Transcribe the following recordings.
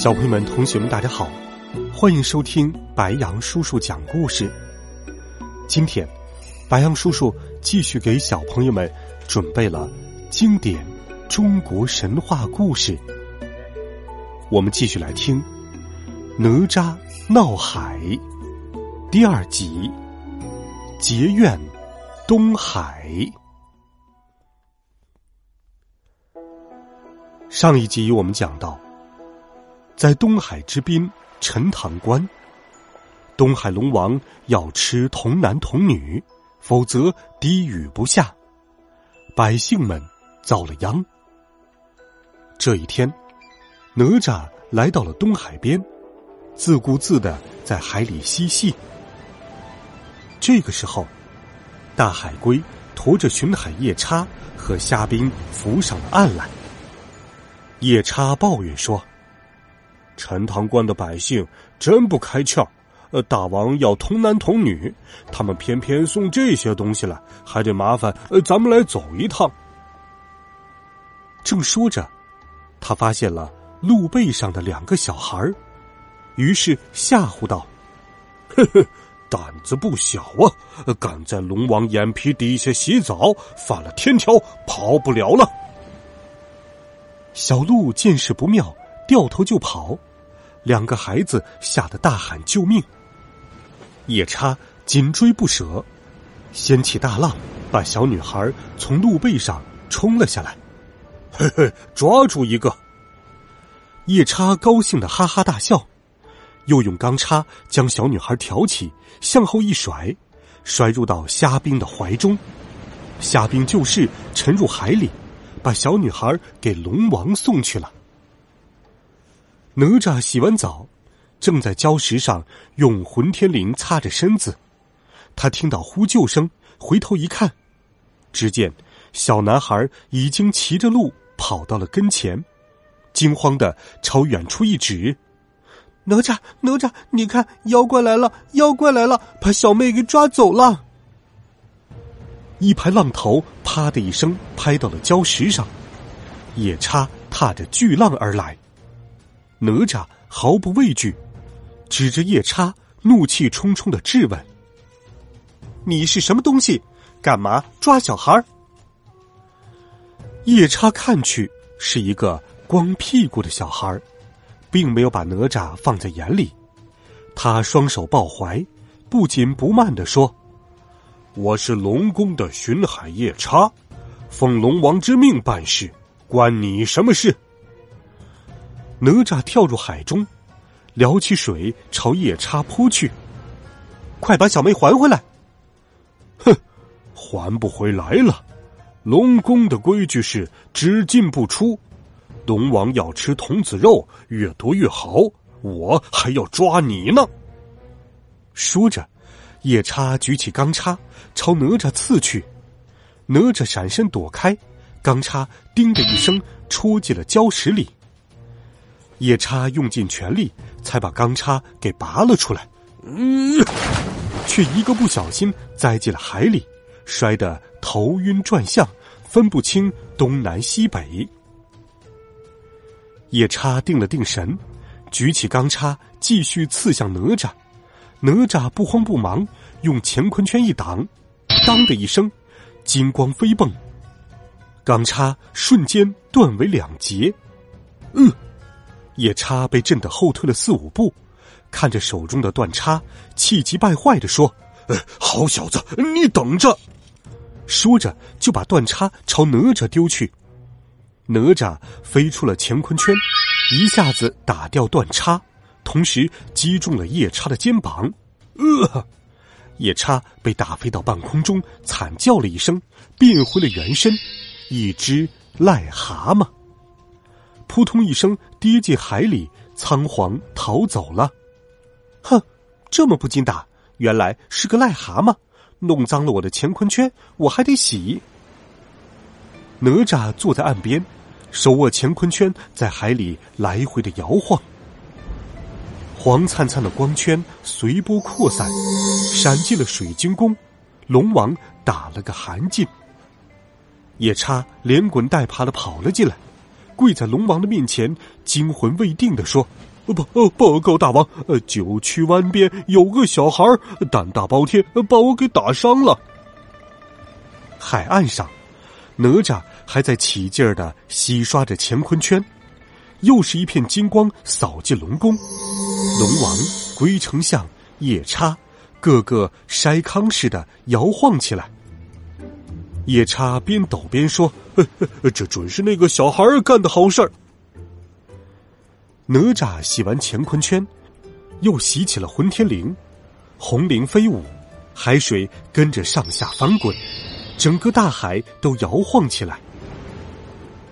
小朋友们、同学们，大家好，欢迎收听白羊叔叔讲故事。今天，白羊叔叔继续给小朋友们准备了经典中国神话故事。我们继续来听《哪吒闹海》第二集《结怨东海》。上一集我们讲到。在东海之滨陈塘关，东海龙王要吃童男童女，否则滴雨不下，百姓们遭了殃。这一天，哪吒来到了东海边，自顾自的在海里嬉戏。这个时候，大海龟驮着巡海夜叉和虾兵浮上了岸来。夜叉抱怨说。陈塘关的百姓真不开窍，呃，大王要童男童女，他们偏偏送这些东西来，还得麻烦呃咱们来走一趟。正说着，他发现了路背上的两个小孩于是吓唬道：“呵呵，胆子不小啊，敢在龙王眼皮底下洗澡，犯了天条，跑不了了。”小鹿见势不妙，掉头就跑。两个孩子吓得大喊救命，夜叉紧追不舍，掀起大浪，把小女孩从路背上冲了下来。嘿嘿，抓住一个！夜叉高兴的哈哈大笑，又用钢叉将小女孩挑起，向后一甩，摔入到虾兵的怀中。虾兵就势，沉入海里，把小女孩给龙王送去了。哪吒洗完澡，正在礁石上用混天绫擦着身子。他听到呼救声，回头一看，只见小男孩已经骑着鹿跑到了跟前，惊慌的朝远处一指：“哪吒，哪吒，你看，妖怪来了，妖怪来了，把小妹给抓走了！”一排浪头啪的一声拍到了礁石上，夜叉踏着巨浪而来。哪吒毫不畏惧，指着夜叉，怒气冲冲的质问：“你是什么东西？干嘛抓小孩？”夜叉看去是一个光屁股的小孩，并没有把哪吒放在眼里。他双手抱怀，不紧不慢的说：“我是龙宫的巡海夜叉，奉龙王之命办事，关你什么事？”哪吒跳入海中，撩起水朝夜叉扑去。快把小妹还回来！哼，还不回来了。龙宫的规矩是只进不出，龙王要吃童子肉，越多越好。我还要抓你呢。说着，夜叉举起钢叉朝哪吒刺去，哪吒闪身躲开，钢叉“叮”的一声戳进了礁石里。夜叉用尽全力，才把钢叉给拔了出来，嗯，却一个不小心栽进了海里，摔得头晕转向，分不清东南西北。夜叉定了定神，举起钢叉继续刺向哪吒。哪吒不慌不忙，用乾坤圈一挡，当的一声，金光飞迸，钢叉瞬间断为两截，嗯。夜叉被震得后退了四五步，看着手中的断叉，气急败坏的说：“好小子，你等着！”说着就把断叉朝哪吒丢去。哪吒飞出了乾坤圈，一下子打掉断叉，同时击中了夜叉的肩膀。呃，夜叉被打飞到半空中，惨叫了一声，变回了原身，一只癞蛤蟆。扑通一声跌进海里，仓皇逃走了。哼，这么不禁打，原来是个癞蛤蟆，弄脏了我的乾坤圈，我还得洗。哪吒坐在岸边，手握乾坤圈，在海里来回的摇晃。黄灿灿的光圈随波扩散，闪进了水晶宫，龙王打了个寒噤。夜叉连滚带爬的跑了进来，跪在龙王的面前，惊魂未定的说：“报报告大王，呃，九曲湾边有个小孩胆大包天，把我给打伤了。”海岸上，哪吒还在起劲儿的洗刷着乾坤圈，又是一片金光扫进龙宫。龙王、龟丞相、夜叉，个个筛糠似的摇晃起来。夜叉边抖边说：“ 这准是那个小孩干的好事儿。”哪吒洗完乾坤圈，又洗起了混天绫，红绫飞舞，海水跟着上下翻滚，整个大海都摇晃起来。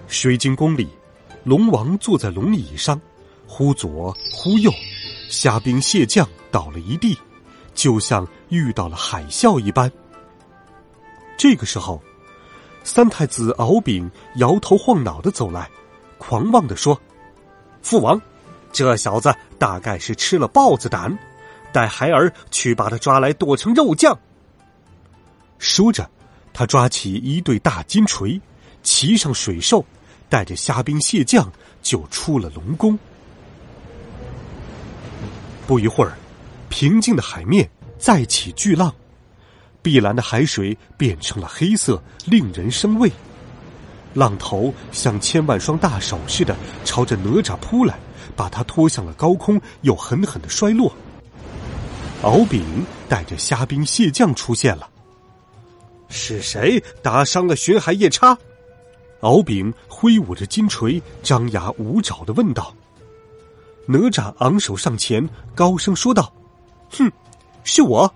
水晶宫里，龙王坐在龙椅上，忽左忽右。虾兵蟹将倒了一地，就像遇到了海啸一般。这个时候，三太子敖丙摇头晃脑的走来，狂妄的说：“父王，这小子大概是吃了豹子胆，带孩儿去把他抓来剁成肉酱。”说着，他抓起一对大金锤，骑上水兽，带着虾兵蟹将就出了龙宫。不一会儿，平静的海面再起巨浪，碧蓝的海水变成了黑色，令人生畏。浪头像千万双大手似的朝着哪吒扑来，把他拖向了高空，又狠狠的摔落。敖丙带着虾兵蟹将出现了。是谁打伤了玄海夜叉？敖丙挥舞着金锤，张牙舞爪的问道。哪吒昂首上前，高声说道：“哼，是我，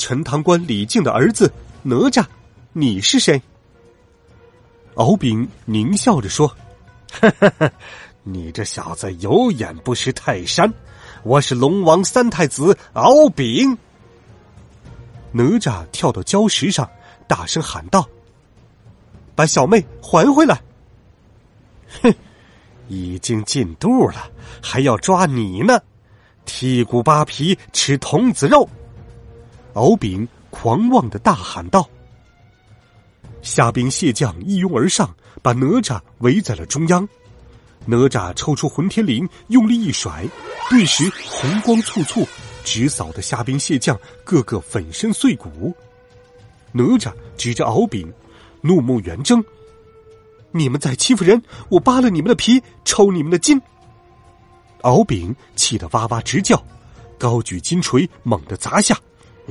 陈塘关李靖的儿子哪吒，你是谁？”敖丙狞笑着说：“哈哈哈，你这小子有眼不识泰山，我是龙王三太子敖丙。”哪吒跳到礁石上，大声喊道：“把小妹还回来！”哼。已经进肚了，还要抓你呢？剔骨扒皮吃童子肉！敖丙狂妄的大喊道。虾兵蟹将一拥而上，把哪吒围在了中央。哪吒抽出混天绫，用力一甩，顿时红光簇簇，直扫的虾兵蟹将个个粉身碎骨。哪吒指着敖丙，怒目圆睁。你们在欺负人，我扒了你们的皮，抽你们的筋。敖丙气得哇哇直叫，高举金锤猛地砸下，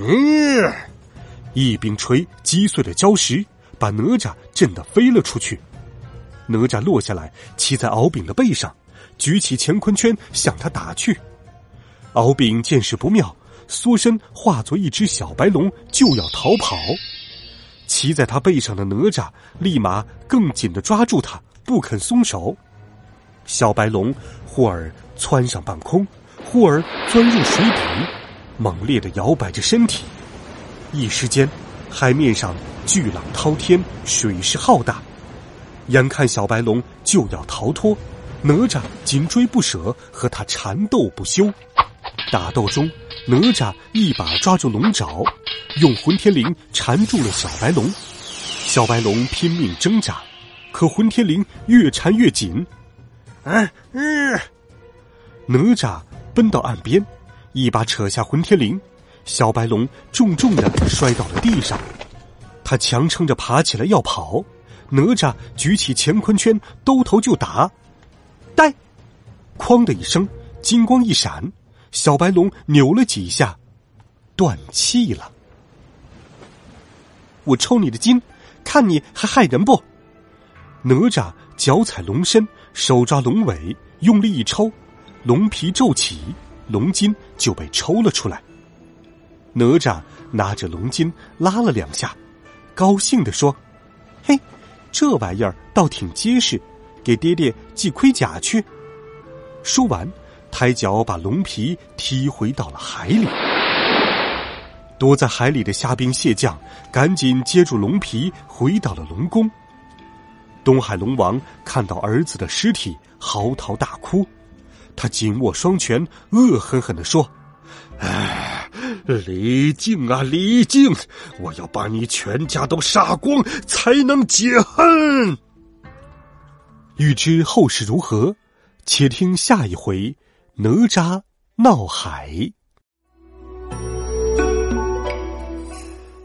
嗯，一柄锤击碎了礁石，把哪吒震得飞了出去。哪吒落下来，骑在敖丙的背上，举起乾坤圈向他打去。敖丙见势不妙，缩身化作一只小白龙，就要逃跑。骑在他背上的哪吒立马更紧的抓住他，不肯松手。小白龙忽而窜上半空，忽而钻入水底，猛烈的摇摆着身体。一时间，海面上巨浪滔天，水势浩大。眼看小白龙就要逃脱，哪吒紧追不舍，和他缠斗不休。打斗中，哪吒一把抓住龙爪，用混天绫缠住了小白龙。小白龙拼命挣扎，可混天绫越缠越紧。嗯嗯，哪吒奔到岸边，一把扯下混天绫，小白龙重重的摔到了地上。他强撑着爬起来要跑，哪吒举起乾坤圈兜头就打。呆，哐的一声，金光一闪。小白龙扭了几下，断气了。我抽你的筋，看你还害人不？哪吒脚踩龙身，手抓龙尾，用力一抽，龙皮皱起，龙筋就被抽了出来。哪吒拿着龙筋拉了两下，高兴的说：“嘿，这玩意儿倒挺结实，给爹爹系盔甲去。说完，抬脚把龙皮踢回到了海里。躲在海里的虾兵蟹将赶紧接住龙皮，回到了龙宫。东海龙王看到儿子的尸体，嚎啕大哭。他紧握双拳，恶狠狠地说：“哎，李靖啊，李靖，我要把你全家都杀光，才能解恨。”欲知后事如何，且听下一回《哪吒闹海》。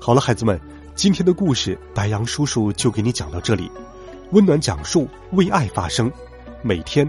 好了，孩子们，今天的故事白杨叔叔就给你讲到这里。温暖讲述，为爱发声。每天，